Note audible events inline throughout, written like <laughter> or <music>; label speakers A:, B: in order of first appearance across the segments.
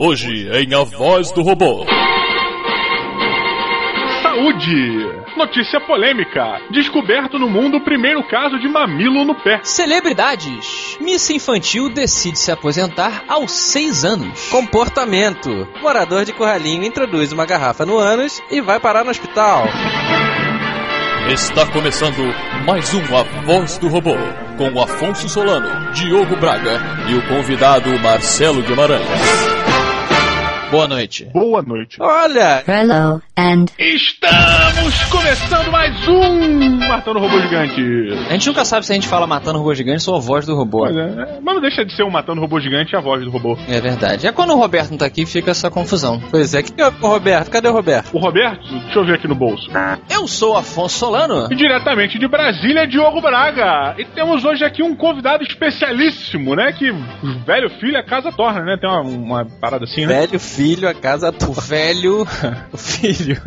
A: Hoje em A Voz do Robô.
B: Saúde! Notícia polêmica. Descoberto no mundo o primeiro caso de mamilo no pé.
C: Celebridades. Missa infantil decide se aposentar aos 6 anos.
D: Comportamento. Morador de Curralinho introduz uma garrafa no ânus e vai parar no hospital.
A: Está começando mais um A Voz do Robô, com o Afonso Solano, Diogo Braga e o convidado Marcelo Guimarães.
C: Boa noite.
B: Boa noite.
D: Olha,
E: Hello, and
B: Estamos começando mais um Matando Robô Gigante.
C: A gente nunca sabe se a gente fala matando robô gigante ou a voz do robô.
B: Pois é, mas não deixa de ser um Matando Robô Gigante e a voz do robô.
C: É verdade. É quando o Roberto não tá aqui fica essa confusão.
D: pois é, que é o Roberto? Cadê o Roberto?
B: O Roberto, deixa eu ver aqui no bolso.
C: Eu sou Afonso Solano.
B: E diretamente de Brasília, Diogo Braga. E temos hoje aqui um convidado especialíssimo, né? Que o velho filho a casa torna, né? Tem uma, uma parada assim, né?
D: Velho filho, a casa
C: O
D: tua.
C: velho. <laughs> o filho.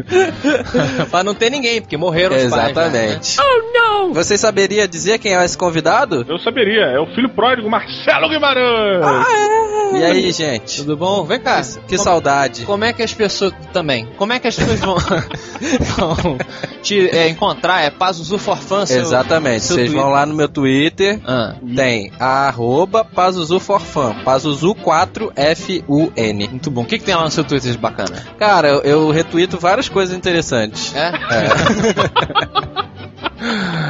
C: <laughs> pra não ter ninguém, porque morreram os pais. né?
D: Exatamente. Oh, não! Você saberia dizer quem é esse convidado?
B: Eu saberia, é o filho pródigo Marcelo Guimarães.
D: E aí, gente?
C: Tudo bom? Vem cá.
D: Que
C: Como-
D: saudade.
C: Como é que as pessoas. Também. Como é que as pessoas vão, vão <laughs> te é, encontrar? É Pazuzu Forfan? seu-
D: Exatamente.
C: seu
D: Vocês
C: Twitter.
D: vão lá no meu Twitter.
C: Ah,
D: Tem arroba Pazuzu4Fan. Pazuzu4FUN.
C: muito bom. O que, que tem lá no seu Twitter de bacana?
D: Cara, eu, eu retuito várias coisas interessantes.
C: É? <laughs>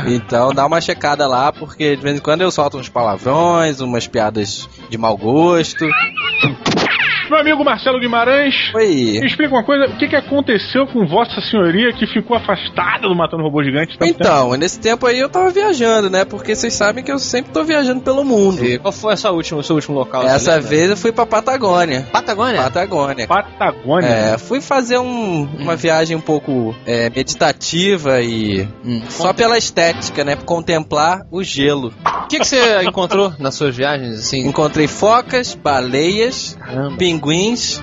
D: Então dá uma checada lá, porque de vez em quando eu solto uns palavrões, umas piadas de mau gosto.
B: Meu amigo Marcelo Guimarães.
D: Oi.
B: Me explica uma coisa, o que, que aconteceu com Vossa Senhoria que ficou afastada do Matando Robô Gigante? tanto tempo?
D: Então, nesse tempo aí eu tava viajando, né? Porque vocês sabem que eu sempre tô viajando pelo mundo.
C: E qual foi a sua última, o seu último local?
D: Essa vez eu fui pra Patagônia.
C: Patagônia?
D: Patagônia.
B: Patagônia.
D: É, fui fazer um- uma viagem um pouco é, meditativa e
C: Hum.
D: só pela estética, né? Contemplar o gelo.
C: O que, que você <laughs> encontrou nas suas viagens, assim?
D: Encontrei focas, baleias,
C: Caramba.
D: pinguins,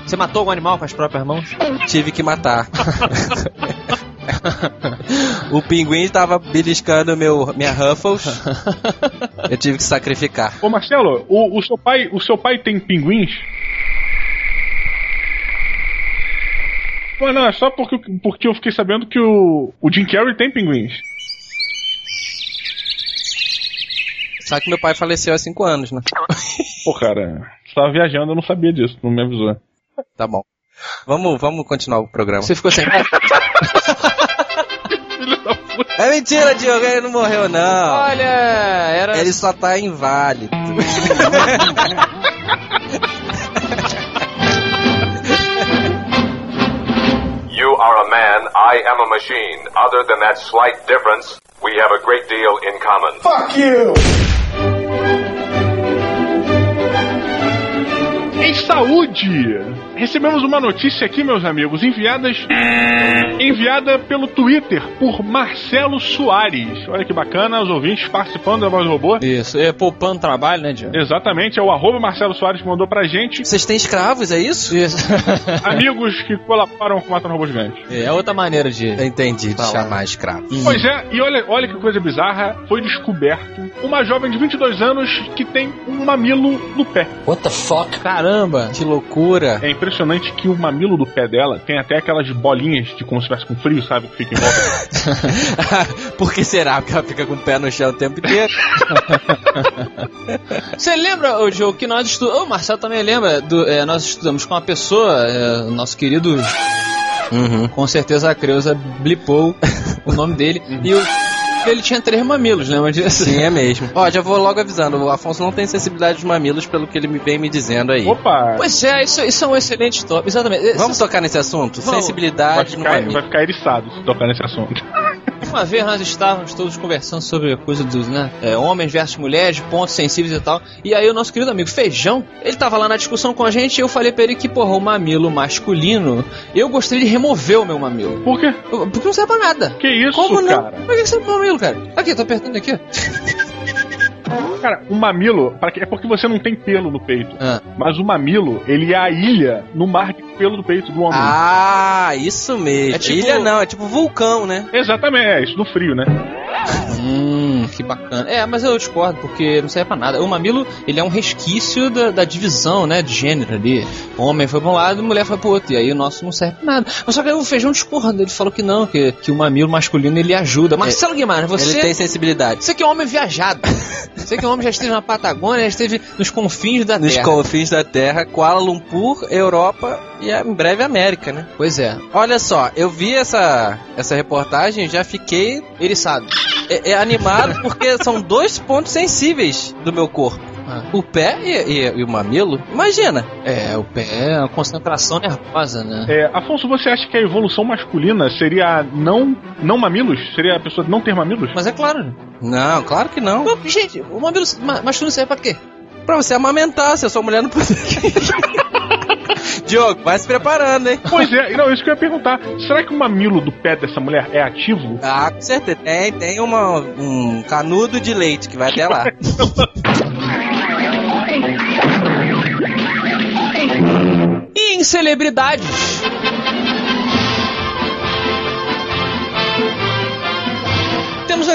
C: Você matou algum animal com as próprias mãos?
D: tive que matar. <laughs> o pinguim tava beliscando meu, minha Ruffles. Eu tive que sacrificar.
B: Ô Marcelo, o, o seu pai, o seu pai tem pinguins? Pô, não, é só porque, porque eu fiquei sabendo que o, o Jim Carrey tem pinguins.
D: Só que meu pai faleceu há cinco anos, né?
B: Pô, cara, você tava viajando, eu não sabia disso, não me avisou.
D: Tá bom. Vamos, vamos continuar o programa.
C: Você ficou sem. <laughs>
D: É mentira, Diogo, ele não morreu, não.
C: Olha, era.
D: Ele só tá inválido.
F: You are a man, I am a machine. Other than that slight difference, we have a great deal in common.
B: Em saúde, recebemos uma notícia aqui, meus amigos, enviadas enviada pelo Twitter por Marcelo Soares. Olha que bacana, os ouvintes participando da voz do robô.
C: Isso, é poupando trabalho, né, Diogo?
B: Exatamente, é o arroba Marcelo Soares que mandou pra gente.
D: Vocês têm escravos, é isso?
C: Isso. <laughs>
B: Amigos que colaboraram com o Matando Robô Gigante.
C: é outra maneira de.
D: Entendi de
C: Fala.
D: chamar escravo.
B: Pois é, e olha, olha que coisa bizarra, foi descoberto uma jovem de 22 anos que tem um mamilo no pé.
C: Caramba!
D: Que loucura.
B: É impressionante que o mamilo do pé dela tem até aquelas bolinhas de como se estivesse com frio, sabe? Que fica em volta. <laughs>
D: Por que será? Porque ela fica com o pé no chão o tempo inteiro. <laughs>
C: Você lembra, ô Diogo, que nós estudamos. O Marcelo também lembra, do, é, nós estudamos com uma pessoa, é, o nosso querido.
D: Uhum.
C: Com certeza a Creuza blipou <laughs> o nome dele. E o, ele tinha três mamilos, lembra disso?
D: Sim, é mesmo. <laughs> Ó, já vou logo avisando, o Afonso não tem sensibilidade dos mamilos, pelo que ele me vem me dizendo aí.
B: Opa!
C: Pois é, isso, isso é um excelente top. Exatamente.
D: Vamos tocar nesse assunto?
C: Vamos.
B: Vai
D: Sensibilidade no
B: ficar,
D: mamilo.
B: vai ficar eriçado se tocar nesse assunto.
C: Uma vez nós estávamos todos conversando sobre a coisa dos, né, é, homens versus mulheres, pontos sensíveis e tal. E aí o nosso querido amigo Feijão, ele tava lá na discussão com a gente e eu falei pra ele que, porra, o mamilo masculino, eu gostaria de remover o meu mamilo.
B: Por quê?
C: Porque não serve pra nada.
B: Que isso,
C: Como não?
B: cara?
C: Pra que serve pro mamilo, cara? Aqui, tô apertando aqui. <laughs>
B: Cara, o mamilo, para que- é porque você não tem pelo no peito.
C: Ah.
B: Mas o mamilo, ele é a ilha no mar de pelo do peito do homem.
D: Ah, isso mesmo.
C: É tipo-
D: Ilha não, é tipo vulcão, né?
B: Exatamente, é isso no frio, né?
C: Hum, que bacana. É, mas eu discordo, porque não serve pra nada. O mamilo, ele é um resquício da, da divisão, né, de gênero ali. O homem foi pra um lado e a mulher foi pro outro. E aí o nosso não serve pra nada. Mas só que o feijão discorda. Ele falou que não, que, que o mamilo masculino ele ajuda. Marcelo Guimarães, você.
D: Ele tem sensibilidade.
C: Você que é um homem viajado. <laughs> Você que é um homem já esteve na Patagônia, já esteve nos confins da
D: Nos
C: Terra.
D: confins da Terra, Kuala Lumpur, Europa e em breve América, né?
C: Pois é,
D: Olha só, eu vi essa, essa reportagem e já fiquei
C: eriçado.
D: é, é, animado porque são dois pontos sensíveis do meu corpo.
C: Ah.
D: O pé e, e- e o mamilo. Imagina.
C: É, o pé é uma concentração nervosa, né?
B: É, Afonso, você acha que a evolução masculina seria não, não mamilos? Seria a pessoa não ter mamilos?
C: Mas é claro.
D: Não, claro que não.
C: Pô, Gente, o mamilo ma- masculino serve pra quê?
D: Pra você amamentar, se a sua mulher não puder. <laughs> Diogo, vai se preparando, hein?
B: Pois é, não, isso que eu ia perguntar. Será que o mamilo do pé dessa mulher é ativo?
D: Ah, com certeza. Tem, tem uma, um canudo de leite que vai até lá. <laughs>
C: E em celebridades?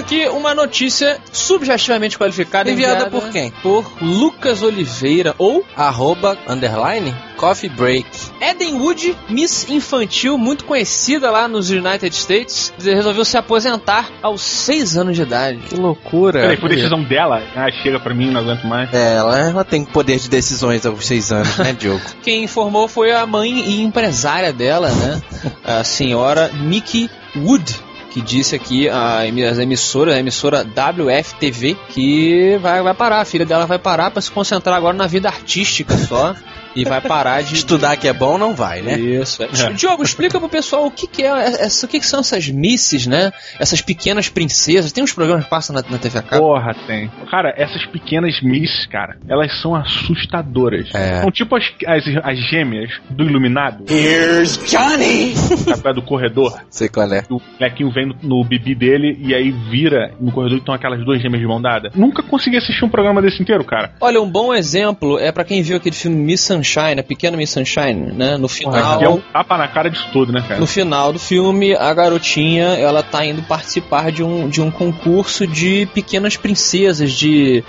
C: Aqui uma notícia subjetivamente qualificada
D: Enviada por quem?
C: Por Lucas Oliveira ou
D: Arroba, underline, coffee break.
C: Eden Wood, Miss Infantil, muito conhecida lá nos United States, resolveu se aposentar aos 6 anos de idade.
D: Que loucura.
B: Peraí, foi decisão dela. Ah, chega pra mim, não aguento mais.
D: É, ela, ela tem poder de decisões aos seis anos, né, Diogo? <laughs>
C: Quem informou foi a mãe e empresária dela, né? A senhora Nikki Wood. Que disse aqui a as emissoras, a emissora WFTV, que vai, vai parar, a filha dela vai parar para se concentrar agora na vida artística só. E vai parar de.
D: Estudar que é bom não vai, né?
C: Isso. É. Diogo, explica pro pessoal o que, que é essa, o que, que são essas misses, né? Essas pequenas princesas. Tem uns programas que passam na, na TV a cabo.
B: Porra, tem. Cara, essas pequenas Miss, cara, elas são assustadoras.
D: É.
B: São tipo as, as, as gêmeas do Iluminado.
E: Here's Johnny!
B: Sabe, do corredor.
D: Sei qual é.
B: O molequinho vem no, no bibi dele e aí vira no corredor e estão aquelas duas gêmeas de mão dada. Nunca consegui assistir um programa desse inteiro, cara.
C: Olha, um bom exemplo é pra quem viu aquele filme Miss Sunshine, a pequena Miss Sunshine, né? No final.
B: Que é um tapa na cara disso tudo, né, cara?
C: No final do filme, a garotinha ela tá indo participar de um, de um concurso de pequenas princesas, de.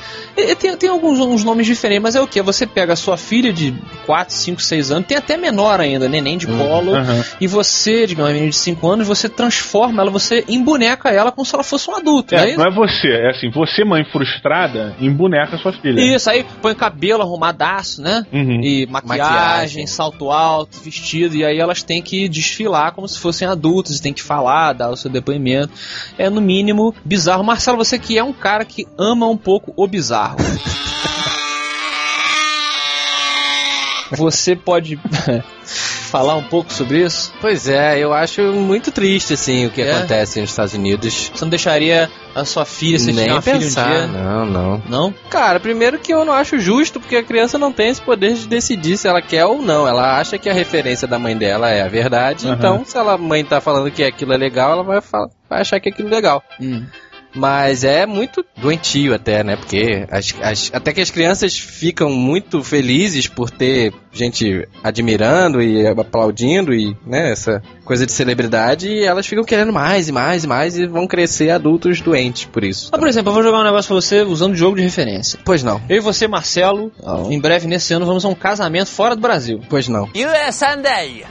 C: Tem, tem alguns uns nomes diferentes, mas é o que? Você pega a sua filha de 4, 5, 6 anos, tem até menor ainda, neném de colo,
B: Aham.
C: e você, digamos, uma menina de 5 anos, você transforma ela, você emboneca ela como se ela fosse um adulto,
B: É,
C: né?
B: não é você, é assim, você, mãe frustrada, emboneca sua filha.
C: Isso, aí põe cabelo arrumadaço, né?
B: Uhum.
C: E maquiagem,
D: Maquiagem.
C: salto alto, vestido, e aí elas têm que desfilar como se fossem adultos, têm que falar, dar o seu depoimento. É no mínimo bizarro. Marcelo, você que é um cara que ama um pouco o bizarro. <laughs> Você pode falar um pouco sobre isso?
D: Pois é, eu acho muito triste, assim, o que
C: É?
D: acontece nos Estados Unidos.
C: Você não deixaria a sua filha, se
D: Nem
C: um
D: pensar.
C: dia?
D: Não, não.
C: Não?
D: Cara, primeiro que eu não acho justo, porque a criança não tem esse poder de decidir se ela quer ou não. Ela acha que a referência da mãe dela é a verdade.
B: Aham.
D: Então, se ela, a mãe tá falando que aquilo é legal, ela vai, falar, vai achar que aquilo é legal.
C: Hum.
D: Mas é muito doentio até, né? Porque as, as- até que as crianças ficam muito felizes por ter gente admirando e aplaudindo e, né, essa coisa de celebridade e elas ficam querendo mais e mais e mais e vão crescer adultos doentes por isso.
C: Ah, por exemplo, eu vou jogar um negócio pra você usando o jogo de referência.
D: Pois não,
C: Eu e você, Marcelo, em breve nesse ano vamos a um casamento fora do Brasil.
D: pois não.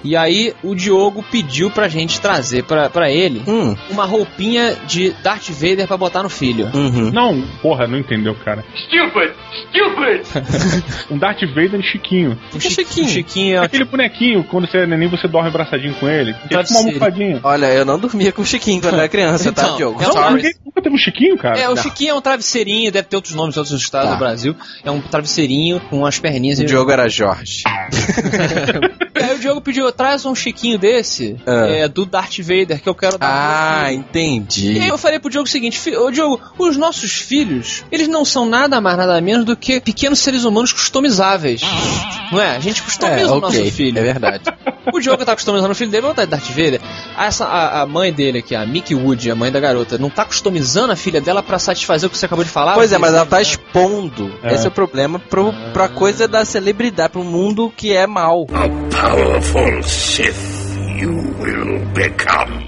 C: E aí o Diogo pediu pra gente trazer pra, pra ele
D: Hum,
C: uma roupinha de Darth Vader pra botar no filho.
D: uhum.
B: Não, porra, não entendeu, cara.
E: Stupid! Stupid! <laughs>
B: Um Darth Vader Chiquinho.
C: O
D: que é
C: Chi-
D: Chiquinho?
C: Chiquinho é
B: Aquele bonequinho, quando você é neném, você dorme abraçadinho com ele. Que é uma almofadinha.
D: Olha, eu não dormia com o Chiquinho quando era criança, tá,
C: Então,
D: Diogo?
C: é
B: Não, ninguém nunca teve um Chiquinho, cara.
C: É, o
D: Não.
C: Chiquinho é um travesseirinho, deve ter outros nomes em outros estados
D: Tá.
C: do Brasil. É um travesseirinho com as perninhas.
D: O
C: e-
D: Diogo era Jorge. <laughs>
C: Aí o Diogo pediu, traz um Chiquinho desse,
D: Ah.
C: é, do Darth Vader, que eu quero dar
D: Ah, entendi.
C: E aí eu falei pro Diogo o seguinte, ô Diogo, os nossos filhos, eles não são nada mais, nada menos do que pequenos seres humanos customizáveis. Não é? A gente customiza
D: É,
C: o nosso
D: ok,
C: filho.
D: é verdade.
C: O Diogo tá customizando o filho dele, vamos botar Darth Vader. Essa, a, a mãe dele aqui, a Mickey Wood, a mãe da garota, não tá customizando a filha dela pra satisfazer o que você acabou de falar?
D: Pois é, mas ela tá
C: Né?
D: expondo.
B: É.
D: Esse é o problema pro, pra coisa da celebridade, pro mundo que é mal.
E: Powerful Sith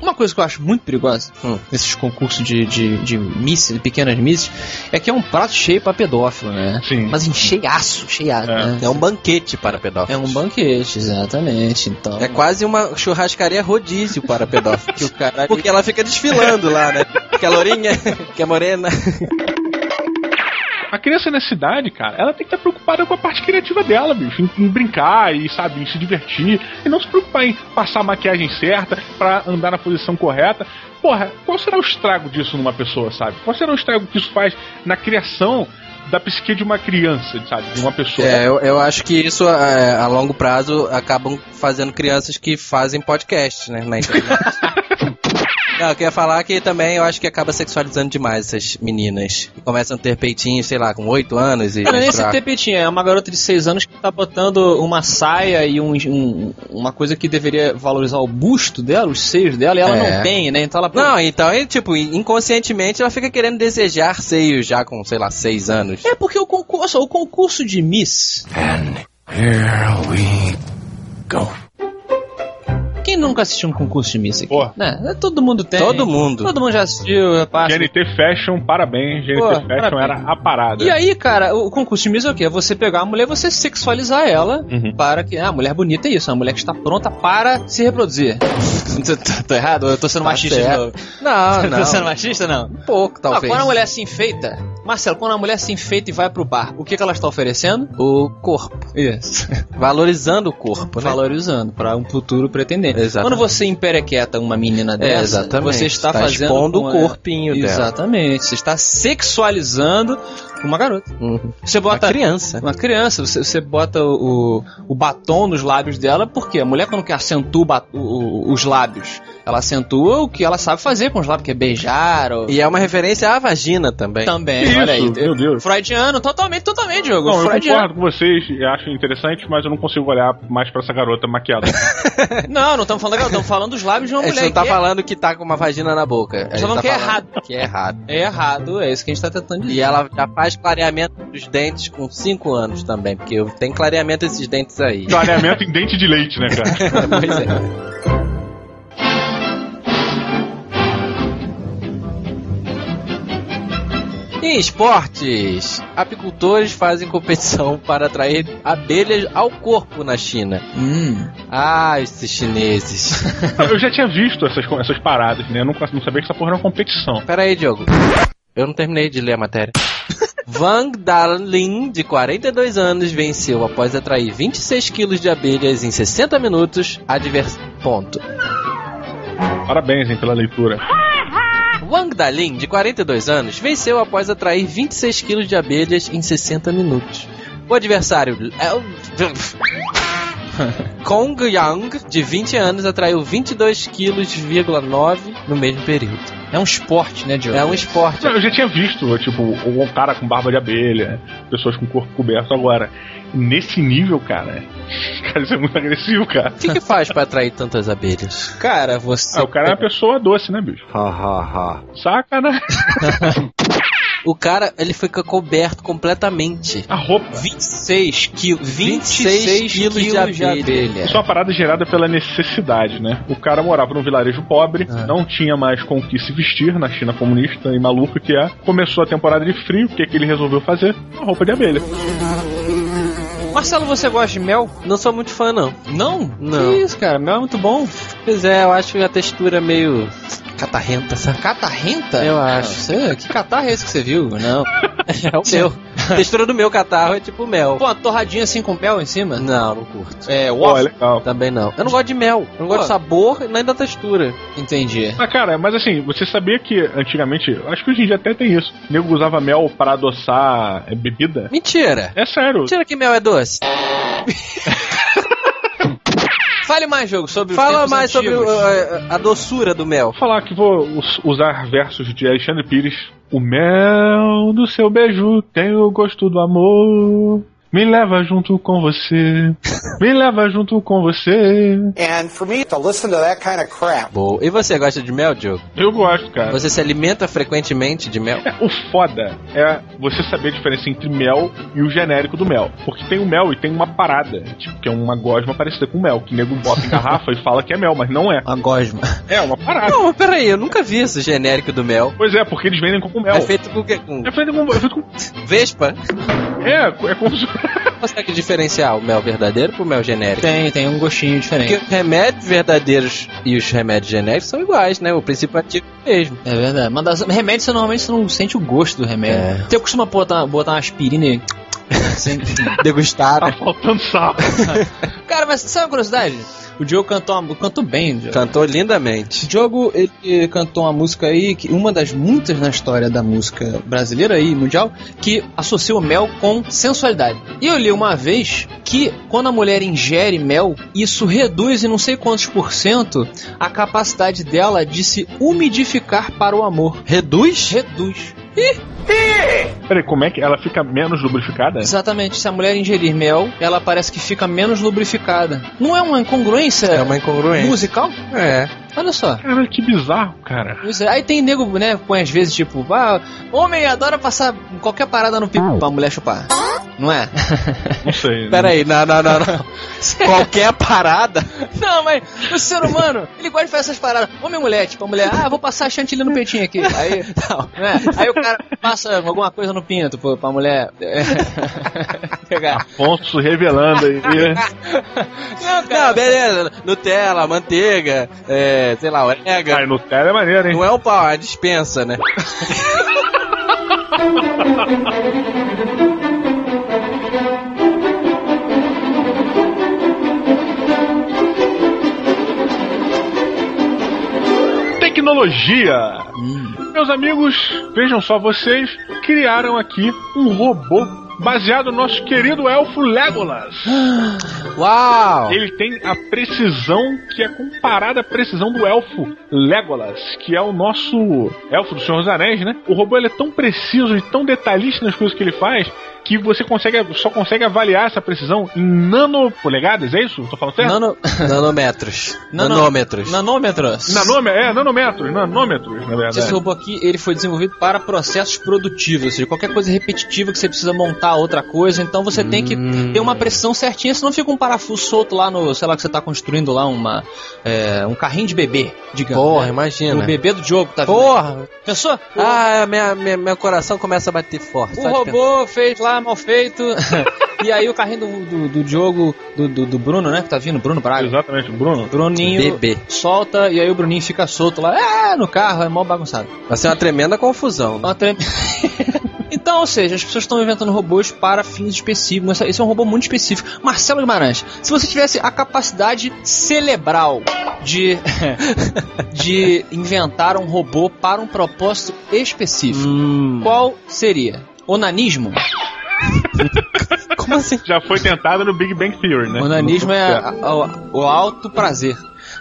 C: Uma coisa que eu acho muito perigosa
D: Hum.
C: nesses concursos de, de, de miss, de pequenas misses, é que é um prato cheio pra pedófilo, né?
B: Sim.
C: Mas em cheiaço, cheiado,
B: É.
C: né?
D: É um banquete para
C: É
D: pedófilos.
C: um banquete, exatamente. Então.
D: É quase uma churrascaria rodízio para pedófilos.
C: que o cara.
D: Porque ela fica desfilando lá, né? <laughs> Que é lourinha, que é morena. <laughs>
B: A criança nessa idade, cara, ela tem que estar preocupada com a parte criativa dela, bicho. Em, em brincar e, sabe, em se divertir. E não se preocupar em passar a maquiagem certa pra andar na posição correta. Porra, qual será o estrago disso numa pessoa, sabe? Qual será o estrago que isso faz na criação da psique de uma criança, sabe? De uma pessoa.
D: É, eu, eu acho que isso é, a longo prazo acabam fazendo crianças que fazem podcast, né? Na internet. <laughs> Não, eu queria falar que também eu acho que acaba sexualizando demais essas meninas. Que começam a ter peitinhos, sei lá, com 8 anos e.
C: Não, nem esse
D: mostrar-
C: tepetinho, é uma garota de 6 anos que tá botando uma saia e um, um- uma coisa que deveria valorizar o busto dela, os seios dela, e ela
D: É.
C: não tem, né? Então ela.
D: Não, então, tipo, inconscientemente ela fica querendo desejar seios já com, sei lá, 6 anos.
C: É porque o concurso, o concurso de Miss. Quem nunca assistiu um concurso de Miss aqui?
B: Pô.
C: Né? Todo mundo tem.
D: Todo mundo.
C: Todo mundo já assistiu, é parte.
B: GNT Fashion, parabéns. GNT
C: Pô,
B: Fashion
C: parabéns.
B: era a parada.
C: E aí, cara, o concurso de Miss é o quê? É você pegar a mulher e você sexualizar ela
B: Uhum.
C: para que. Ah, a mulher bonita é isso, é uma mulher que está pronta para se reproduzir. <laughs> tô, errado? Eu tô sendo
D: Tá
C: machista de
D: certo.
C: novo.
D: Não, <laughs>
C: Tô sendo
D: não.
C: machista, não?
D: Um pouco,
C: Não,
D: talvez.
C: quando a mulher se enfeita, Marcelo, quando a mulher se enfeita e vai pro bar, o que, que ela está oferecendo?
D: O corpo.
C: Isso. <laughs>
D: Valorizando o corpo, né?
C: Valorizando para um futuro pretendente.
D: Exatamente.
C: Quando você emperequeta uma menina dessa,
D: exatamente.
C: você está
D: Está
C: fazendo
D: expondo o
C: a-
D: corpinho dela.
C: Exatamente. Você está sexualizando uma garota.
D: Uhum.
C: Você bota
D: Uma criança.
C: uma criança, você, você bota o, o batom nos lábios dela, porque a mulher quando quer acentua o- o- os lábios, ela acentua o que ela sabe fazer com os lábios, que é beijar ou...
D: E é uma referência à vagina também.
C: Também, <laughs> Olha aí.
B: isso? Meu Deus.
C: Freudiano, totalmente, totalmente, Diogo.
B: Não, eu
C: Freudiano.
B: concordo com vocês, acho interessante, mas eu não consigo olhar mais pra essa garota maquiada. <laughs>
C: Não, não estamos falando da estamos falando dos lábios de uma
D: A gente
C: mulher.
D: não tá
C: que é-
D: falando que tá com uma vagina na boca. A gente
C: falando
D: tá
C: que é errado.
D: Que é errado.
C: É errado, é isso que a gente tá tentando dizer.
D: E ela já faz clareamento dos dentes com 5 anos também, porque eu- tem clareamento esses dentes aí.
B: Clareamento em dente de leite, né, cara? <laughs>
D: pois é. Em esportes, apicultores fazem competição <laughs> para atrair abelhas ao corpo na China.
C: Hum.
D: Ah, esses chineses. <laughs>
B: Eu já tinha visto essas, essas paradas, né? Eu não, não sabia que essa porra era uma competição.
D: Pera aí, Diogo. Eu não terminei de ler a matéria. <laughs> Wang Darlin, de 42 anos, venceu após atrair 26 quilos de abelhas em 60 minutos. Advers... Ponto.
B: Parabéns, hein, pela leitura.
D: Wang Dalin, de 42 anos, venceu após atrair 26 quilos de abelhas em 60 minutos. O adversário <laughs> Kong Yang, de 20 anos, atraiu 22 quilos,9 no mesmo período.
C: É um esporte, né, Diogo?
D: É um esporte.
B: Não, eu já tinha visto, tipo, um cara com barba de abelha, pessoas com corpo coberto agora. Nesse nível, cara, <laughs> cara, isso é muito agressivo, cara.
D: O que, que faz pra atrair tantas abelhas?
C: Cara, você.
B: Ah, o cara é uma pessoa doce, né, bicho?
D: Ha, ha, ha.
B: Saca, né? <laughs>
D: O cara, ele fica coberto completamente.
B: A roupa.
C: 26 quilos. 26
D: 26
C: quilos de abelha.
B: Isso é uma parada gerada pela necessidade, né? O cara morava num vilarejo pobre,
C: Ah.
B: não tinha mais com o que se vestir na China comunista e maluca que é. Começou a temporada de frio, o que, que ele resolveu fazer? Uma roupa de abelha.
C: Marcelo, você gosta de mel?
D: Não sou muito fã, não.
C: Não?
D: Não.
C: Que isso, cara? Mel é muito bom.
D: Pois é, eu acho a textura meio catarrenta, sabe?
C: Catarrenta?
D: Eu acho.
C: Não, você, que catarro é esse que você viu? Não. <laughs>
D: É o meu. A <laughs> textura do meu catarro é tipo mel.
C: Pô, uma torradinha assim com mel em cima?
D: Não, não curto.
C: É,
B: Pô, é
C: waffle.
B: legal.
D: Também não. Eu não gosto de mel. Eu não gosto
C: Pô.
D: do sabor nem da textura.
C: Entendi.
B: Ah, cara, mas assim, você sabia que antigamente, acho que hoje em dia até tem isso, o nego usava mel para adoçar é, bebida?
D: Mentira.
B: É sério.
D: Mentira que mel é doce. <laughs>
C: Fale mais, jogo, sobre os
D: Fala mais sobre
C: antigos.
D: uh, a, a doçura do mel.
B: Vou falar que vou us- usar versos de Alexandre Pires. O mel do seu beijo tem o gosto do amor. Me leva junto com você. Me leva junto com você.
G: And for me to listen to that kind of crap.
D: Boa. E você gosta de mel, Diogo?
B: Eu gosto, cara.
D: Você se alimenta frequentemente de mel?
B: É, o foda é você saber a diferença entre mel e o genérico do mel. Porque tem o mel e tem uma parada, tipo, que é uma gosma parecida com mel, que o nego bota em garrafa e fala que é mel, mas não é.
C: Uma gosma.
B: É, uma parada.
D: Não, mas peraí, eu nunca vi esse genérico do mel.
B: Pois é, porque eles vendem como mel.
D: É feito com o quê? Com
B: É feito com. É, feito com, <laughs>
D: vespa?
B: é, é como se. <laughs>
D: Consegue diferenciar o mel verdadeiro pro mel genérico?
C: Tem, tem um gostinho
D: Porque
C: diferente.
D: os remédios verdadeiros e os remédios genéricos são iguais, né? O princípio ativo é o mesmo.
C: É verdade. Mas das, remédios, você normalmente você não sente o gosto do remédio.
D: É.
C: Você costuma botar, botar uma aspirina e... Sem- <laughs>
D: Degustar.
B: Tá faltando sal. <laughs>
C: Cara, mas sabe uma curiosidade? O Diogo cantou, uma- cantou bem, Diogo.
D: Cantou lindamente.
C: O Diogo, ele cantou uma música aí, que uma das muitas na história da música brasileira e mundial, que associa o mel com sensualidade. E eu li uma vez que quando a mulher ingere mel, isso reduz em não sei quantos por cento a capacidade dela de se umidificar para o amor.
D: Reduz?
C: Reduz.
B: Peraí, como é que ela fica menos lubrificada?
C: Exatamente, se a mulher ingerir mel, ela parece que fica menos lubrificada. Não é uma incongruência
D: É uma incongruência.
C: musical?
D: É.
C: Olha só.
B: Caralho, que bizarro, cara.
C: É, Aí tem nego, né, põe às vezes tipo, ah, homem adora passar qualquer parada no pico pra mulher chupar. Não é? <laughs>
B: Não sei.
D: Peraí, não, não, não, não. <laughs> Qualquer parada.
C: Não, mas o ser humano, ele gosta de fazer essas paradas. Homem e mulher, tipo, a mulher, ah, vou passar chantilly no peitinho aqui. Aí, não, né? Aí o cara passa alguma coisa no pinto pô, pra mulher é, <laughs> pegar.
B: Afonso revelando aí.
C: Não,
D: Não,
C: cara,
D: beleza. Nutella, manteiga, é, sei lá, orégano.
B: Ai, Nutella é maneiro, hein?
D: Não é um pau, é uma dispensa, né?
B: Tecnologia!
C: Hum.
B: Meus amigos, vejam só, vocês criaram aqui um robô baseado no nosso querido elfo Legolas.
D: Uau!
B: Ele tem a precisão que é comparada à precisão do elfo Legolas, que é o nosso elfo do Senhor dos Anéis, né? O robô ele é tão preciso e tão detalhista nas coisas que ele faz que você consegue, só consegue avaliar essa precisão em nanopolegadas, é isso? Tô falando certo?
C: Nano... <laughs>
D: Nanômetros. Nanômetros.
C: Nanômetros.
B: Nanôme- é, nanômetros, nanômetros, na verdade.
C: Esse robô aqui, ele foi desenvolvido para processos produtivos, ou seja, qualquer coisa repetitiva que você precisa montar outra coisa, então você tem que
D: Hum.
C: ter uma precisão certinha, senão fica um parafuso solto lá no, sei lá, que você tá construindo lá uma, é, um carrinho de bebê, digamos.
D: Porra,
C: né?
D: imagina.
C: O bebê do Diogo, tá vendo?
D: Porra!
C: Pensou?
D: Ah, minha, minha- meu coração começa a bater forte.
C: O robô fez lá mal feito. <laughs> e aí o carrinho do, do, do Diogo, do, do, do Bruno, né? Que tá vindo, Bruno Braga.
B: Exatamente, Bruno.
C: Bruninho
D: Bebê.
C: solta e aí o Bruninho fica solto lá, é, no carro, é mó bagunçado.
D: Vai ser uma tremenda confusão. né?
C: Uma trem- <laughs> Então, ou seja, as pessoas estão inventando robôs para fins específicos. Esse- é um robô muito específico. Marcelo Guimarães, se você tivesse a capacidade cerebral de, <laughs> de inventar um robô para um propósito específico,
D: Hum.
C: qual seria? Onanismo? <laughs>
D: Como assim?
B: Já foi tentado no Big Bang Theory, né?
C: Onanismo é a- a- o alto prazer.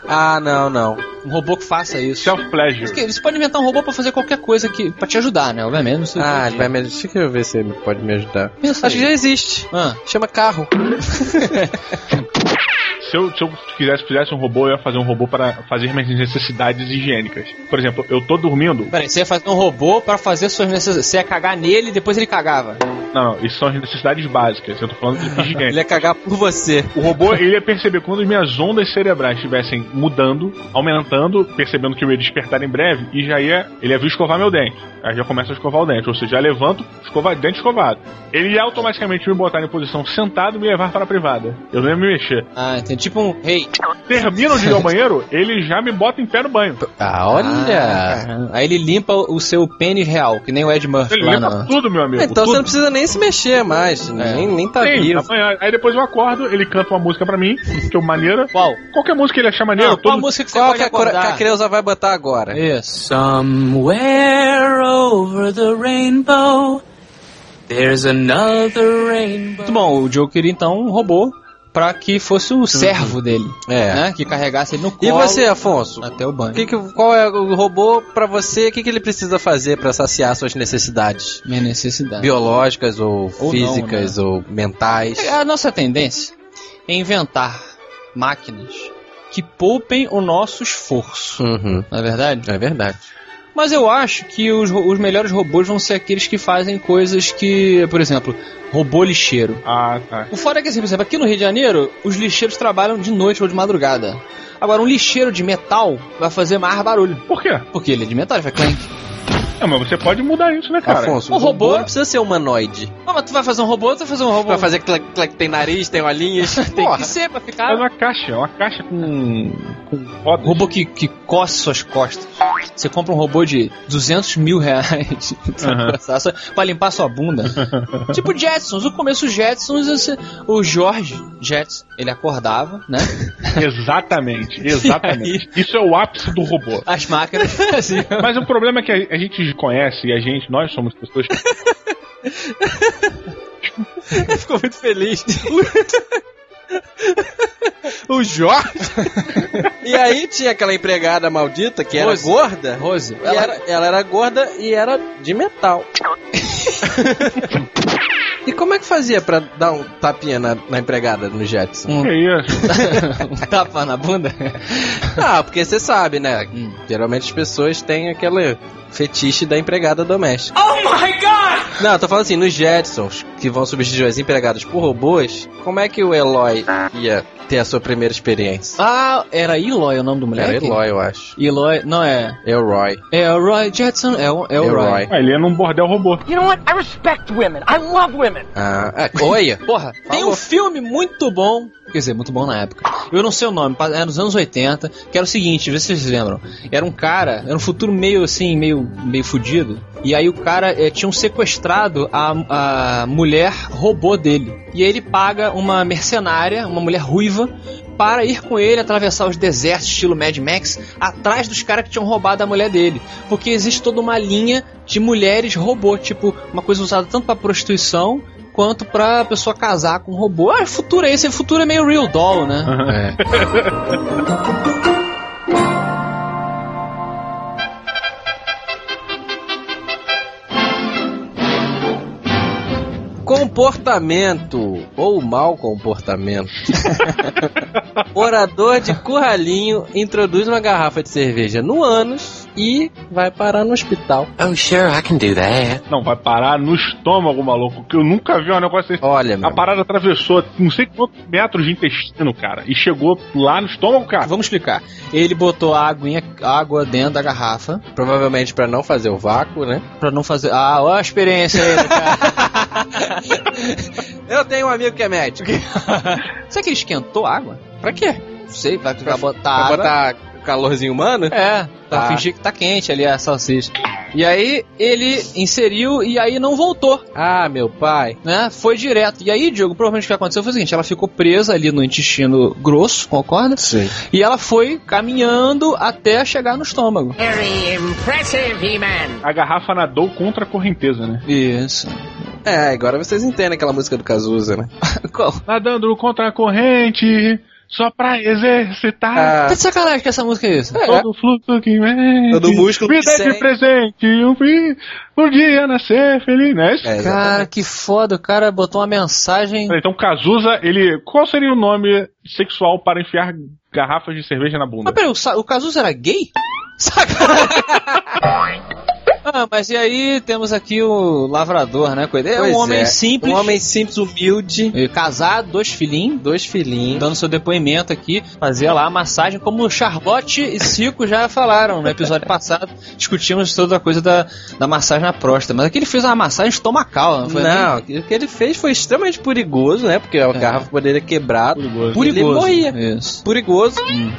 D: Ah, não, não.
C: Um robô que faça isso.
B: Self-pleasure.
C: Você pode inventar um robô para fazer qualquer coisa que para te ajudar, né? Obviamente. Não sei o
D: Ah,
C: que-
D: ele vai me... Deixa eu ver se ele pode me ajudar.
C: Pensa
D: Acho que
C: aí.
D: já existe.
C: Ah,
D: Chama carro. <laughs>
B: Se eu, se eu quisesse, fizesse um robô, eu ia fazer um robô para fazer minhas necessidades higiênicas. Por exemplo, eu tô dormindo.
C: Peraí, você ia fazer um robô pra fazer suas necessidades. Você ia cagar nele e depois ele cagava.
B: Não, não, isso são as necessidades básicas. Eu tô falando de <laughs>
D: Ele
B: higiene.
D: ia cagar por você.
B: O robô, ele ia perceber quando as minhas ondas cerebrais estivessem mudando, aumentando, percebendo que eu ia despertar em breve, e já ia, ele ia vir escovar meu dente. Aí já começa a escovar o dente, ou seja, já levanto, escova, dente escovado. Ele ia automaticamente me botar em posição sentado e me levar para a privada. Eu não ia me mexer.
C: Ah, entendi. Tipo um rei.
B: Termina de ir ao banheiro, ele já me bota em pé no banho.
D: Ah, olha.
C: Ah, aí ele limpa o seu pênis real, que nem o Ed Murphy
B: Ele
C: lá
B: limpa
C: no...
B: tudo, meu amigo.
D: então
B: tudo.
D: você não precisa nem se mexer mais. Nem, nem tá
B: Sim,
D: vivo.
B: amanhã. Aí depois eu acordo, ele canta uma música pra mim, que é maneira.
C: Qual?
B: Qualquer música que ele achar maneira.
C: Não, qual
B: todo-
C: música que você
D: Qual
C: pode
D: que a, que a? Creuza vai botar agora?
C: Isso.
H: Somewhere over the rainbow, there's another rainbow.
C: Muito bom, o Joe queria então um pra que fosse o servo dele,
D: É.
C: né? Que carregasse ele no colo
D: E você, Afonso?
C: até o banho.
D: Que que- qual é o robô pra você? O que, que ele precisa fazer pra saciar suas necessidades
C: Minha necessidade.
D: biológicas ou,
C: Ou não,
D: físicas
C: né?
D: ou mentais?
C: É, A nossa tendência é inventar máquinas que poupem o nosso esforço,
D: Uhum.
C: não é verdade?
D: É verdade.
C: Mas eu acho que os, os melhores robôs vão ser aqueles que fazem coisas que, por exemplo, robô lixeiro.
B: Ah, tá.
C: O foda é que, assim, por exemplo, aqui no Rio de Janeiro, os lixeiros trabalham de noite ou de madrugada. Agora, um lixeiro de metal vai fazer mais barulho.
B: Por quê?
C: Porque ele é de metal, ele faz clank.
B: É, mas você pode mudar isso, né, cara?
D: Afonso,
C: o
D: o robô
C: robô-
D: não precisa ser humanoide.
C: Ah, mas tu vai fazer um robô, tu vai fazer um robô.
D: Pra fazer clac, tem nariz, tem olhinhos. <laughs>
C: Tem
D: Porra.
C: que ser pra
B: É
C: ficar.
B: uma caixa, é uma caixa com, com rodas.
C: Robô que, que coce suas costas. Você compra um robô de 200 mil reais <laughs> <laughs> só pra limpar sua bunda. <laughs> tipo Jetsons. No começo, Jetsons, esse- o Jorge Jetson, ele acordava, né?
B: Exatamente, exatamente. Isso é o ápice do robô.
C: As máquinas faziam.
B: Mas o problema é que a, a gente conhece e a gente, nós somos pessoas que
D: Ficou muito feliz. O Jorge. e aí tinha aquela empregada maldita que era
C: Rose.
D: gorda.
C: Rose,
D: E era- ela era gorda e era de metal. e como é que fazia pra dar um tapinha na, na empregada no Jetson?
C: um,
B: Que isso?
C: um <laughs> tapa na bunda.
D: Ah, porque você sabe, né?
C: Hum.
D: Geralmente as pessoas têm aquele fetiche da empregada doméstica.
E: Oh my god!
D: Não, eu tô falando assim, nos Jetsons, que vão substituir as empregadas por robôs, como é que o Eloy ia ter a sua primeira experiência?
C: Ah, era Eloy o nome do moleque?
D: Era Eloy, eu acho.
C: Eloy, não é.
D: Elroy.
C: É o Roy Jetson, é o, é o Roy.
D: Elroy.
B: Ah, ele é num bordel robô.
E: You know what? I respect women. I love women.
D: Ah, é, olha.
C: Porra, tem um filme muito bom, quer dizer, muito bom na época. Eu não sei o nome, era nos anos 80, que era o seguinte, vê se vocês lembram. Era um cara, era um futuro meio assim, meio, meio fudido. E aí o cara eh, tinha sequestrado a, a mulher robô dele. E aí ele paga uma mercenária, uma mulher ruiva, para ir com ele atravessar os desertos estilo Mad Max atrás dos caras que tinham roubado a mulher dele. Porque existe toda uma linha de mulheres robô, tipo, uma coisa usada tanto para prostituição quanto pra pessoa casar com um robô. Ah, futuro é esse, futuro é meio real doll, né? <laughs>
D: É. Comportamento ou mau comportamento. <laughs> Morador de Curralinho introduz uma garrafa de cerveja no ânus e vai parar no hospital.
H: Oh, sure, I can do that.
B: Não, vai parar no estômago, maluco. Que eu nunca vi um negócio desse.
D: Olha, meu.
B: A parada atravessou não sei quantos metros de intestino, cara. E chegou lá no estômago, cara.
C: Vamos explicar. Ele botou a aguinha, água dentro da garrafa
D: Provavelmente pra não fazer o vácuo, né?
C: pra não fazer. Ah, olha a experiência aí, cara. <laughs>
D: Eu tenho um amigo que é médico. <laughs>
C: Será que ele esquentou a água?
D: Pra quê?
C: Não sei, vai, vai botar
D: Pra
C: água.
D: botar calorzinho humano?
C: É, pra
D: Ah.
C: fingir que tá quente ali a salsicha. E aí ele inseriu e aí não voltou.
D: Ah, meu pai.
C: né? Foi direto. E aí, Diogo, provavelmente o que aconteceu foi o seguinte: ela ficou presa ali no intestino grosso, concorda?
D: Sim.
C: E ela foi caminhando até chegar no estômago.
E: Very impressive, He-Man.
B: A garrafa nadou contra a correnteza, né?
C: Isso.
D: É, agora vocês entendem aquela música do Cazuza, né? <laughs>
C: Qual?
B: Nadando contra a corrente, só pra exercitar.
D: Ah,
C: Tá de sacanagem que essa música é isso?
B: Todo o fluxo que vem.
D: Todo músculo
B: Me
D: que
B: dê de
D: sente.
B: presente um fim. Um dia nascer feliz, né?
D: é,
C: Cara,
D: exatamente.
C: que foda, o cara botou uma mensagem.
B: Então, Cazuza, ele. Qual seria o nome sexual para enfiar garrafas de cerveja na bunda?
C: Mas peraí, o, o Cazuza era gay? <laughs> Sacanagem! <laughs> ah, mas e aí temos aqui o lavrador, né? coisa? É um homem
D: é,
C: simples.
D: Um homem simples, humilde,
C: Casado, dois filhinhos.
D: dois filhinhos.
C: dando seu depoimento aqui, fazia lá a massagem, como Charlotte e Cico já falaram no episódio passado, discutimos toda a coisa da, da massagem na próstata, mas aqui ele fez uma massagem estomacal, não foi?
D: Não, o que ele fez foi extremamente perigoso, né? Porque a garrafa poderia quebrar.
B: Perigoso.
C: Perigoso.
D: Ele morria.
C: Isso.
D: Perigoso.
C: Hum.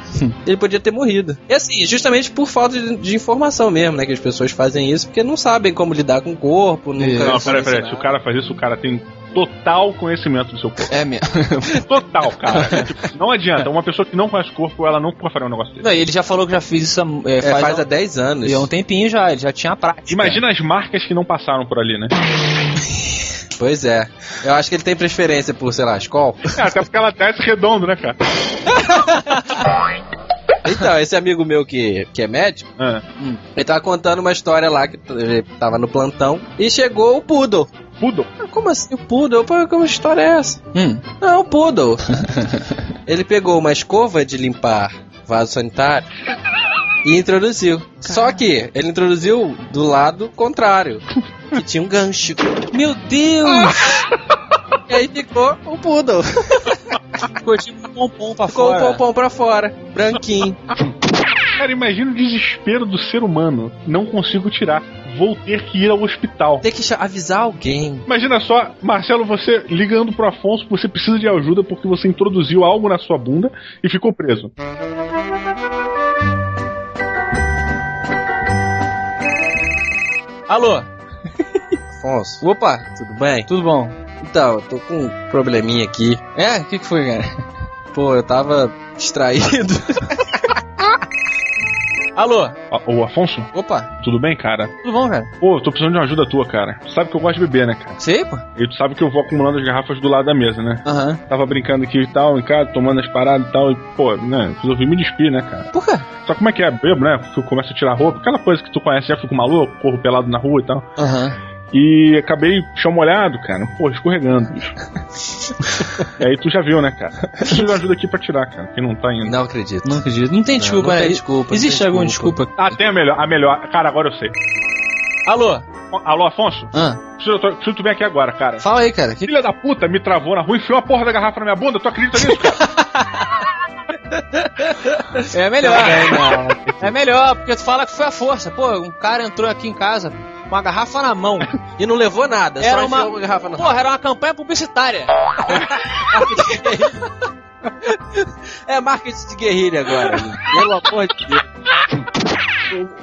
D: Ele podia ter morrido. E assim, justamente por falta de, de informação mesmo, né? Que as pessoas fazem isso porque não sabem como lidar com o corpo, nunca.
C: Isso.
B: Não, peraí, peraí. Se o cara faz isso, o cara tem total conhecimento do seu corpo.
C: É mesmo. <laughs>
B: Total, cara. Tipo, não adianta. Uma pessoa que não conhece o corpo, ela não pode fazer um negócio desse.
C: Não, e ele já falou que já fez isso é,
D: É,
C: faz,
D: faz
C: há,
D: há 10 anos.
C: e há um tempinho já, ele já tinha a prática.
B: Imagina as marcas que não passaram por ali, né? <laughs>
D: Pois é. Eu acho que ele tem preferência por, sei lá, Skol.
B: É, até porque ela desce redondo, né, cara? <laughs>
D: Então, esse amigo meu que, que é médico,
B: É.
D: ele tava contando uma história lá que ele tava no plantão e chegou o Poodle.
B: Poodle.
D: Ah, Como assim o Poodle? Pô, como história é essa?
C: Hum.
D: Não, o Poodle. <laughs> ele pegou uma escova de limpar vaso sanitário e introduziu. Só que ele introduziu do lado contrário, que tinha um gancho.
C: Meu Deus! <laughs>
D: E aí ficou o Poodle.
C: Ficou tipo pompom pra
D: Ficou
C: fora.
D: o pompom pra fora, branquinho. <laughs>
B: Cara, imagina o desespero do ser humano. Não consigo tirar. Vou ter que ir ao hospital.
D: Tem que avisar alguém.
B: Imagina só, Marcelo, você ligando pro Afonso que você precisa de ajuda porque você introduziu algo na sua bunda e ficou preso.
C: Alô? <laughs>
D: Afonso. Opa, tudo bem?
C: Tudo bom?
D: Então, eu tô com um probleminha aqui.
C: É? O que, que foi, cara?
D: Pô, eu tava distraído. <laughs>
C: Alô?
B: Ó, Ô, Afonso,
C: Opa,
B: tudo bem, cara?
C: tudo bom, cara?
B: Pô, eu tô precisando de uma ajuda tua, cara. Tu sabe que eu gosto de beber, né, cara?
C: Sei, pô?
B: E tu sabe que eu vou acumulando as garrafas do lado da mesa, né?
C: Aham.
B: Tava brincando aqui e tal, em casa, tomando as paradas e tal, e, pô, né, resolvi me despir, né, cara?
C: Por quê?
B: Só como é que é, bebo, né? Eu começo a tirar roupa, aquela coisa que tu conhece, já fico maluco, corro pelado na rua e tal.
C: Aham.
B: E acabei chão molhado, cara. Pô, escorregando, bicho. <laughs> e <laughs> aí tu já viu, né, cara? Preciso de ajuda aqui pra tirar, cara, que não tá indo.
D: Não acredito.
C: Não acredito. Não tem desculpa,
D: não
C: né?
D: tem desculpa, não
C: Existe
D: tem
C: alguma
D: desculpa.
C: desculpa?
B: Ah, tem a melhor, a melhor. Cara, agora eu sei.
C: Alô?
B: Alô, Afonso?
C: Ah,
B: Preciso, preciso que tu venha aqui agora, cara.
C: fala aí, cara. Que...
B: Filha da puta me travou na rua, enfiou a porra da garrafa na minha bunda, tu acredita nisso, cara? <laughs>
C: É melhor. É melhor, porque tu fala que foi a força. Pô, um cara entrou aqui em casa uma garrafa na mão.
D: E não levou nada,
C: Era
D: só
C: uma-
D: uma garrafa na
C: Porra, era uma campanha publicitária. <laughs>
D: É marketing de guerrilha agora. Pelo amor de Deus.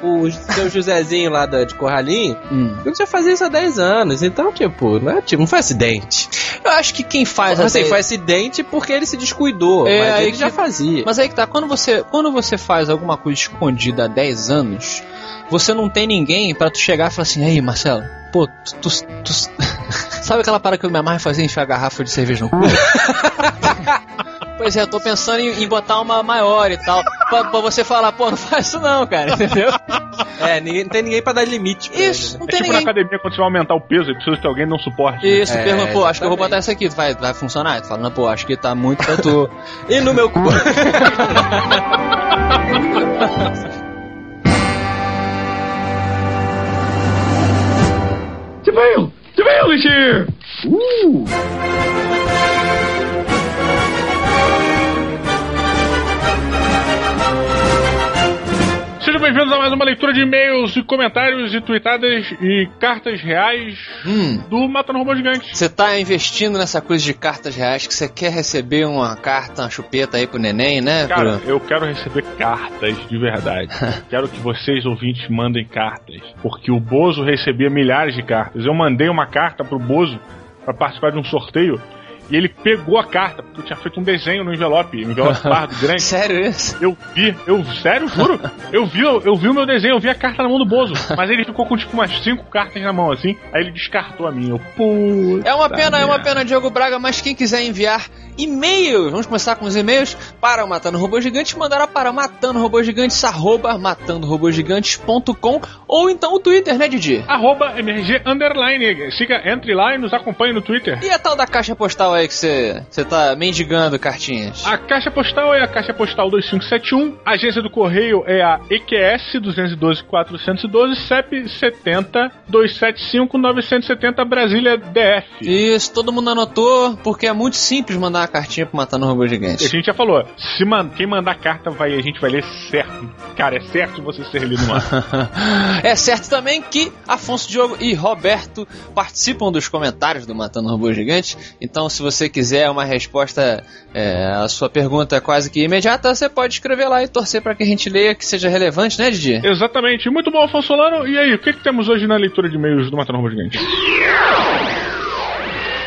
D: O, o seu Josézinho lá da, de Corralinho,
C: Hum.
D: ele já fazia isso há 10 anos, então, tipo, não, é, tipo, não foi acidente.
C: Eu acho que quem faz
D: Assim,
C: até-
D: foi acidente porque ele se descuidou,
C: É,
D: mas
C: aí
D: ele
C: que-
D: já fazia.
C: Mas aí que tá, quando você, quando você faz alguma coisa escondida há 10 anos, você não tem ninguém pra tu chegar e falar assim, aí Marcelo, pô, tu, tu- tu- <laughs> sabe aquela parada que eu me amarro fazer enfiar a garrafa de cerveja no cu? <laughs> Pois é, eu tô pensando em, em botar uma maior e tal. Pra, pra você falar, pô, não faz isso não, cara, entendeu?
D: É, ninguém, não tem ninguém pra dar limite pra
C: Isso,
D: ele,
C: não
B: É
C: tem
B: tipo na
C: ninguém.
B: academia, quando você vai aumentar o peso e precisa ter alguém que não suporte. né?
C: Isso,
D: É,
C: pergunta, pô, acho que eu vou botar isso aqui, vai, vai funcionar? Tu fala, não, pô, acho que tá muito pra tu.
D: né? <laughs> E no meu cu. DeVale. DeVale is here! Ooh.
B: Sejam bem-vindos a mais uma leitura de e-mails e comentários e tweetadas e cartas reais
C: Hum.
B: do Matando Robô Gigante.
C: Você tá investindo nessa coisa de cartas reais que você quer receber uma carta, uma chupeta aí pro neném, né?
B: Cara,
C: Pro-
B: eu quero receber cartas de verdade. <laughs> quero que vocês, ouvintes, mandem cartas. Porque o Bozo recebia milhares de cartas. Eu mandei uma carta pro Bozo pra participar de um sorteio. E ele pegou a carta, porque eu tinha feito um desenho no envelope, um envelope <laughs> pardo grande.
C: Sério isso?
B: Eu vi, eu, sério, juro, eu vi, eu vi o meu desenho, eu vi a carta na mão do Bozo, mas ele ficou com tipo umas cinco cartas na mão assim, aí ele descartou a minha. Eu, puta
C: É uma pena, é uma pena, Diogo Braga, mas quem quiser enviar e-mails, vamos começar com os e-mails para o Matando Robô Gigante, mandará para matandorobogigantes, arroba matandorobogigantes.com ou então o Twitter, né, Didi?
B: Arroba MRG Underline. Siga, entre lá e nos acompanhe no Twitter.
C: E a tal da caixa postal aí que você tá mendigando cartinhas?
B: A caixa postal é a caixa postal 2571, a agência do correio é a EQS 212 412 CEP 70 275 970 Brasília DF.
C: Isso, todo mundo anotou, porque é muito simples mandar uma cartinha pro Matando Robô
B: E a
C: Gigante.
B: gente já falou, se man- quem mandar carta vai, a gente vai ler certo. Cara, é certo você ser lido no ar. <laughs>
C: É certo também que Afonso Diogo e Roberto participam dos comentários do Matando Robô Gigante. Então, se você quiser uma resposta é, à sua pergunta quase que imediata, você pode escrever lá e torcer para que a gente leia que seja relevante, né, Didi?
B: Exatamente. Muito bom, Afonso Solano. E aí, o que, que temos hoje na leitura de e-mails do Matando Robô Gigante?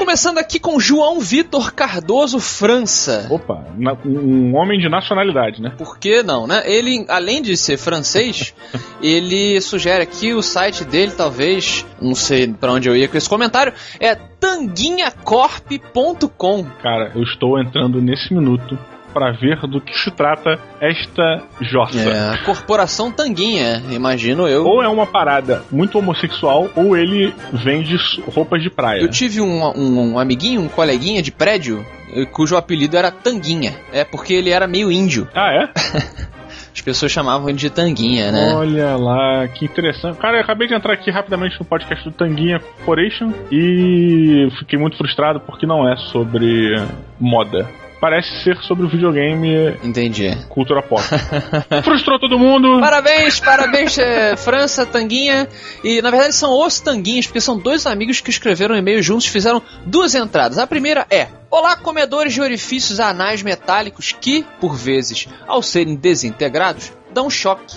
C: Começando aqui com João Vitor Cardoso França.
B: Opa, um homem de nacionalidade, né?
C: Por que não, né? Ele, além de ser francês, <laughs> ele sugere aqui o site dele, talvez, não sei pra onde eu ia com esse comentário, é tanguinhacorp.com.
B: Cara, eu estou entrando nesse minuto para ver do que se trata esta jossa.
C: É, a corporação Tanguinha, imagino eu.
B: Ou é uma parada muito homossexual, ou ele vende roupas de praia.
C: Eu tive um, um- um amiguinho, um coleguinha de prédio, eh, cujo apelido era Tanguinha. É porque ele era meio índio.
B: Ah, é? <laughs>
C: As pessoas chamavam de Tanguinha, né?
B: Olha lá, que interessante. Cara, eu acabei de entrar aqui rapidamente no podcast do Tanguinha Corporation e fiquei muito frustrado porque não é sobre moda. Parece ser sobre o videogame
C: Entendi.
B: cultura pop. <laughs> Frustrou todo mundo.
C: Parabéns, parabéns, eh, França, Tanguinha. E na verdade são os Tanguinhas, porque são dois amigos que escreveram um e-mail juntos e fizeram duas entradas. A primeira é: Olá, comedores de orifícios anais metálicos que, por vezes, ao serem desintegrados, dão choque.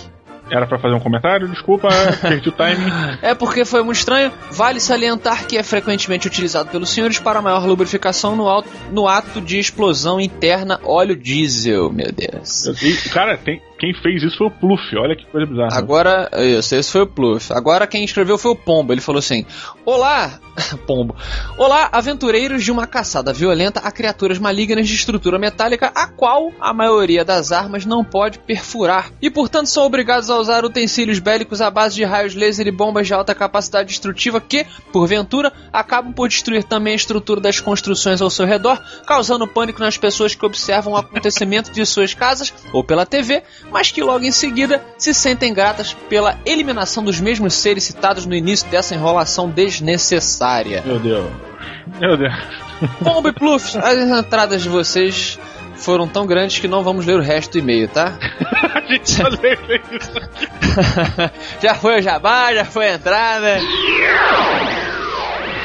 B: Era pra fazer um comentário, desculpa, perdi o timing. <laughs>
C: É porque foi muito estranho. Vale salientar que é frequentemente utilizado pelos senhores para maior lubrificação no, alto- no ato de explosão interna óleo diesel, meu Deus.
B: E, cara, tem- quem fez isso foi o Pluff, olha que coisa bizarra.
C: Agora, isso, esse foi o Pluff. Agora quem escreveu foi o Pombo. Ele falou assim: Olá, <laughs> Pombo. Olá, aventureiros de uma caçada violenta a criaturas malignas de estrutura metálica, a qual a maioria das armas não pode perfurar. E portanto são obrigados a usar utensílios bélicos à base de raios laser e bombas de alta capacidade destrutiva que, porventura, acabam por destruir também a estrutura das construções ao seu redor, causando pânico nas pessoas que observam o acontecimento de suas casas ou pela TV, mas que logo em seguida se sentem gratas pela eliminação dos mesmos seres citados no início dessa enrolação desnecessária.
B: Meu Deus. Meu Deus.
C: E Pluff, as entradas de vocês foram tão grandes que não vamos ler o resto do e-mail, tá? <laughs>
B: A gente só lê isso. <laughs>
C: já foi o jabá, já foi a entrada.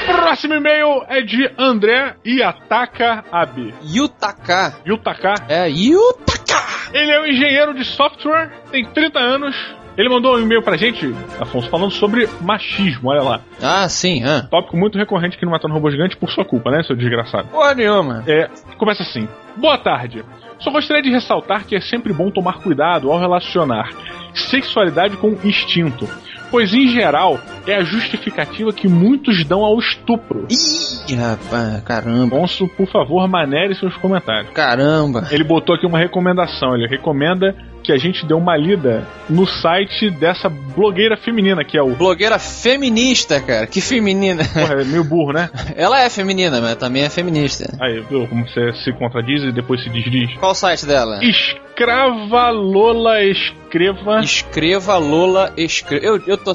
B: Próximo e-mail é de André Iataka Abe.
C: Yutaka.
B: Yutaka.
C: É, Yutaka.
B: Ele é um engenheiro de software, tem 30 anos. Ele mandou um e-mail pra gente, Afonso, falando sobre machismo, olha lá.
C: Ah, sim, hã?
B: Tópico muito recorrente aqui no Matando Robô Gigante por sua culpa, né, seu desgraçado?
C: Porra nenhuma.
B: É, começa assim. Boa tarde. Só gostaria de ressaltar que é sempre bom tomar cuidado ao relacionar sexualidade com instinto, pois em geral é a justificativa que muitos dão ao estupro.
C: Ih, rapaz, caramba.
B: Afonso, por favor, manere seus comentários.
C: Caramba.
B: Ele botou aqui uma recomendação. Ele recomenda que a gente dê uma lida no site dessa blogueira feminina, que é o.
C: Blogueira feminista, cara. Que feminina.
B: Porra, é meio burro, né? <laughs>
C: Ela é feminina, mas também é feminista.
B: Aí, viu como você se contradiz e depois se desdiz?
C: Qual o site dela?
B: Escrava Lola Escreva.
C: Escreva Lola Escreva. Eu, eu tô,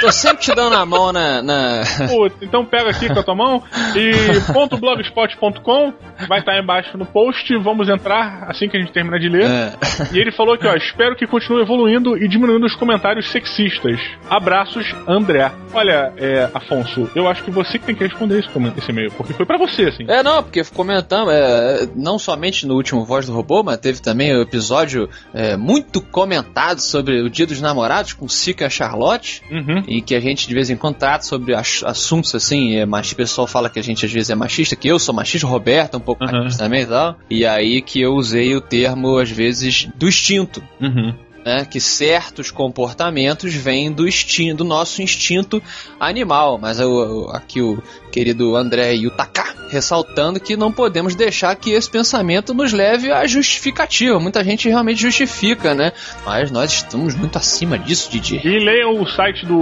C: tô sempre te dando a mão na. na...
B: Putz, então pega aqui com a tua mão e ponto .blogspot.com vai estar aí embaixo no post. Vamos entrar assim que a gente terminar de ler.
C: É.
B: E ele falou aqui, ó, espero que continue evoluindo e diminuindo os comentários sexistas. Abraços, André. Olha, é, Afonso, eu acho que você que tem que responder esse, esse e-mail, porque foi pra você, assim.
C: É, não, porque comentamos, é, não somente no último Voz do Robô, mas teve também o episódio é, muito comentado sobre o Dia dos Namorados com Sica Charlotte,
B: Uhum.
C: e que a gente de vez em quando trata sobre ass- assuntos assim, é, mas o pessoal fala que a gente às vezes é machista, que eu sou machista, o Roberto é um pouco
B: Uhum.
C: machista também e tal, e aí que eu usei o termo, às vezes, do instinto.
B: Uhum.
C: Né, que certos comportamentos vêm do instinto, do nosso instinto animal, mas eu- eu- aqui o querido André Yutaka ressaltando que não podemos deixar que esse pensamento nos leve à justificativa. Muita gente realmente justifica, né? Mas nós estamos muito acima disso, Didi.
B: E leiam o site do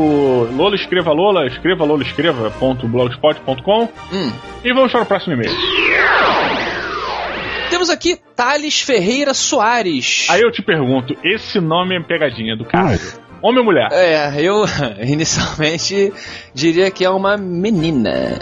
B: Lola Escreva Lola, escreva Lola Escreva, ponto blogspot.com.
C: Hum.
B: E vamos para o próximo e-mail.
C: Temos aqui Thales Ferreira Soares.
B: Aí eu te pergunto, esse nome é pegadinha do caralho. Homem ou mulher?
C: É, eu <laughs> inicialmente diria que é uma menina,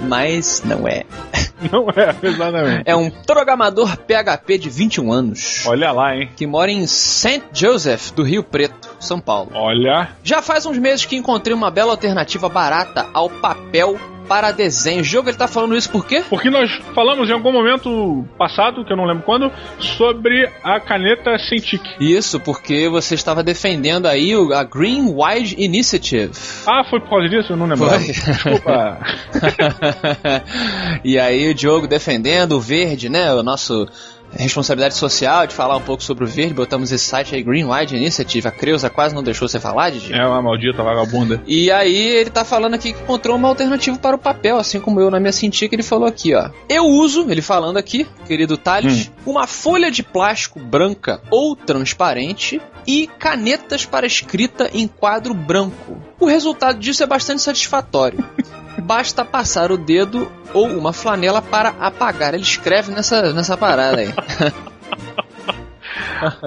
C: mas não é. <laughs>
B: Não é, exatamente.
C: É um programador PHP de 21 anos.
B: Olha lá, hein?
C: Que mora em St. Joseph, do Rio Preto, São Paulo.
B: Olha.
C: Já faz uns meses que encontrei uma bela alternativa barata ao papel para desenho. O jogo ele tá falando isso por quê?
B: Porque nós falamos em algum momento passado, que eu não lembro quando, sobre a caneta Cintiq.
C: Isso, porque você estava defendendo aí a Green Wide Initiative.
B: Ah, foi por causa disso? Eu não lembro.
C: Foi. <laughs>
B: Desculpa. <laughs>
C: e aí o Diogo defendendo o verde, né? O nosso responsabilidade social de falar um pouco sobre o verde. Botamos esse site aí, Green Wide Initiative. A Creuza quase não deixou você falar, Didi.
B: É uma maldita vagabunda.
C: E aí ele tá falando aqui que encontrou uma alternativa para o papel, assim como eu na minha cintinha que ele falou aqui, ó. Eu uso, ele falando aqui, querido Thales, uma folha de plástico branca ou transparente e canetas para escrita em quadro branco. O resultado disso é bastante satisfatório. <laughs> Basta passar o dedo ou uma flanela para apagar. Ele escreve nessa, nessa parada aí. <laughs>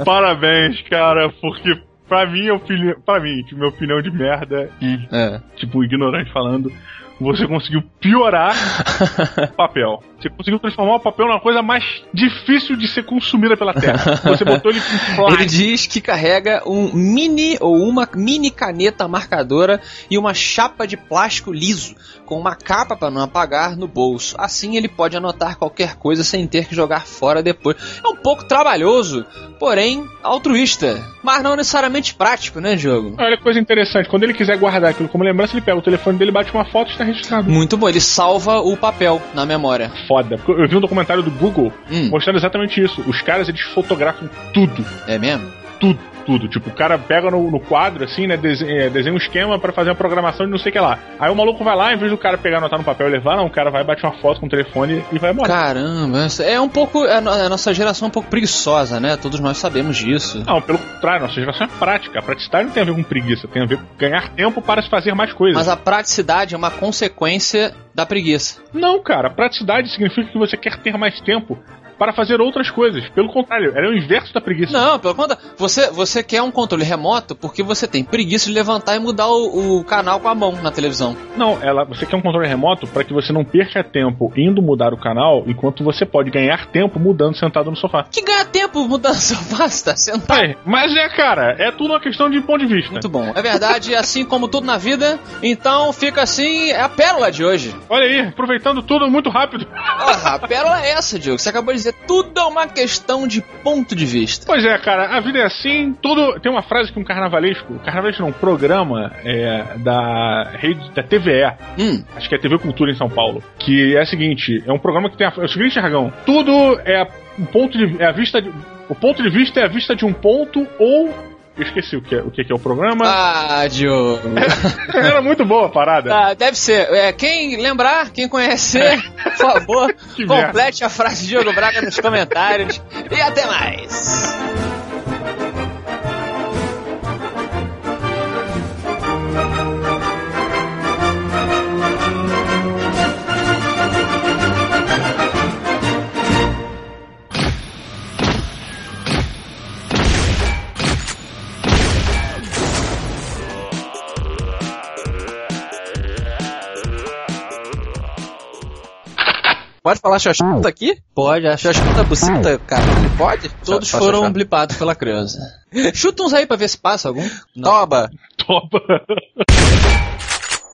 B: Parabéns, cara, porque pra mim, opini... pra mim, que minha opinião de merda e,
C: É.
B: tipo, ignorante falando, você conseguiu piorar o papel. Você conseguiu transformar o papel numa coisa mais difícil de ser consumida pela Terra. Você botou ele em plástico.
C: Ele diz que carrega um mini ou uma mini caneta marcadora e uma chapa de plástico liso com uma capa para não apagar no bolso. Assim ele pode anotar qualquer coisa sem ter que jogar fora depois. É um pouco trabalhoso, porém altruísta, mas não necessariamente prático, né, jogo?
B: Olha que coisa interessante, quando ele quiser guardar aquilo como lembrança, ele pega o telefone dele, bate uma foto e está registrado.
C: Muito bom, ele salva o papel na memória.
B: Foda. Porque Eu vi um documentário do Google
C: Hum.
B: mostrando exatamente isso. Os caras, eles fotografam tudo.
C: É mesmo?
B: Tudo, tudo. Tipo, o cara pega no, no quadro, assim, né? Desenha, é, desenha um esquema pra fazer uma programação de não sei o que lá. Aí o maluco vai lá, em vez do cara pegar, anotar no papel e levar, não, o cara vai, bate uma foto com o telefone e vai embora.
C: Caramba, é um pouco. A no- a nossa geração é um pouco preguiçosa, né? Todos nós sabemos disso.
B: Não, pelo contrário, nossa geração é prática. A praticidade não tem a ver com preguiça, tem a ver com ganhar tempo para se fazer mais coisas.
C: Mas a praticidade é uma consequência da preguiça.
B: Não, cara, praticidade significa que você quer ter mais tempo para fazer outras coisas. Pelo contrário, é o inverso da preguiça.
C: Não, pelo contrário. Você, você quer um controle remoto porque você tem preguiça de levantar e mudar o, o canal com a mão na televisão.
B: Não, ela, você quer um controle remoto para que você não perca tempo indo mudar o canal, enquanto você pode ganhar tempo mudando sentado no sofá.
C: Que ganha tempo mudando <laughs> sofá, você tá sentado.
B: É, mas é, cara, é tudo uma questão de ponto de vista.
C: Muito bom. É verdade, assim como tudo na vida. Então fica assim, é a pérola de hoje.
B: Olha aí, aproveitando tudo muito rápido.
C: Ah, a pérola é essa, Diogo. Você acabou de dizer, tudo é uma questão de ponto de vista.
B: Pois é, cara, a vida é assim, tudo. Tem uma frase que um carnavalesco, carnavalesco não, um programa é, da rede da TVE,
C: Hum,
B: acho que é TV Cultura em São Paulo, que é a seguinte, é um programa que tem a, é o seguinte jargão, tudo é um ponto de é a vista de, o ponto de vista é a vista de um ponto ou eu esqueci o que é, o que que é o programa.
C: ah, Diogo. <laughs>
B: Era muito boa a parada.
C: Ah, deve ser. É, quem lembrar, quem conhecer, por favor, <laughs>
B: Que merda.
C: complete a frase de Diogo Braga nos comentários. E até mais.
D: Pode falar xoxota aqui?
C: Pode, acho que
D: Xoxota, buceta, cara, ele pode?
C: todos
D: só
C: foram
D: xoxota.
C: blipados pela criança. <laughs> Chuta uns aí pra ver se passa algum. Não.
D: Toba!
B: Topa. <laughs>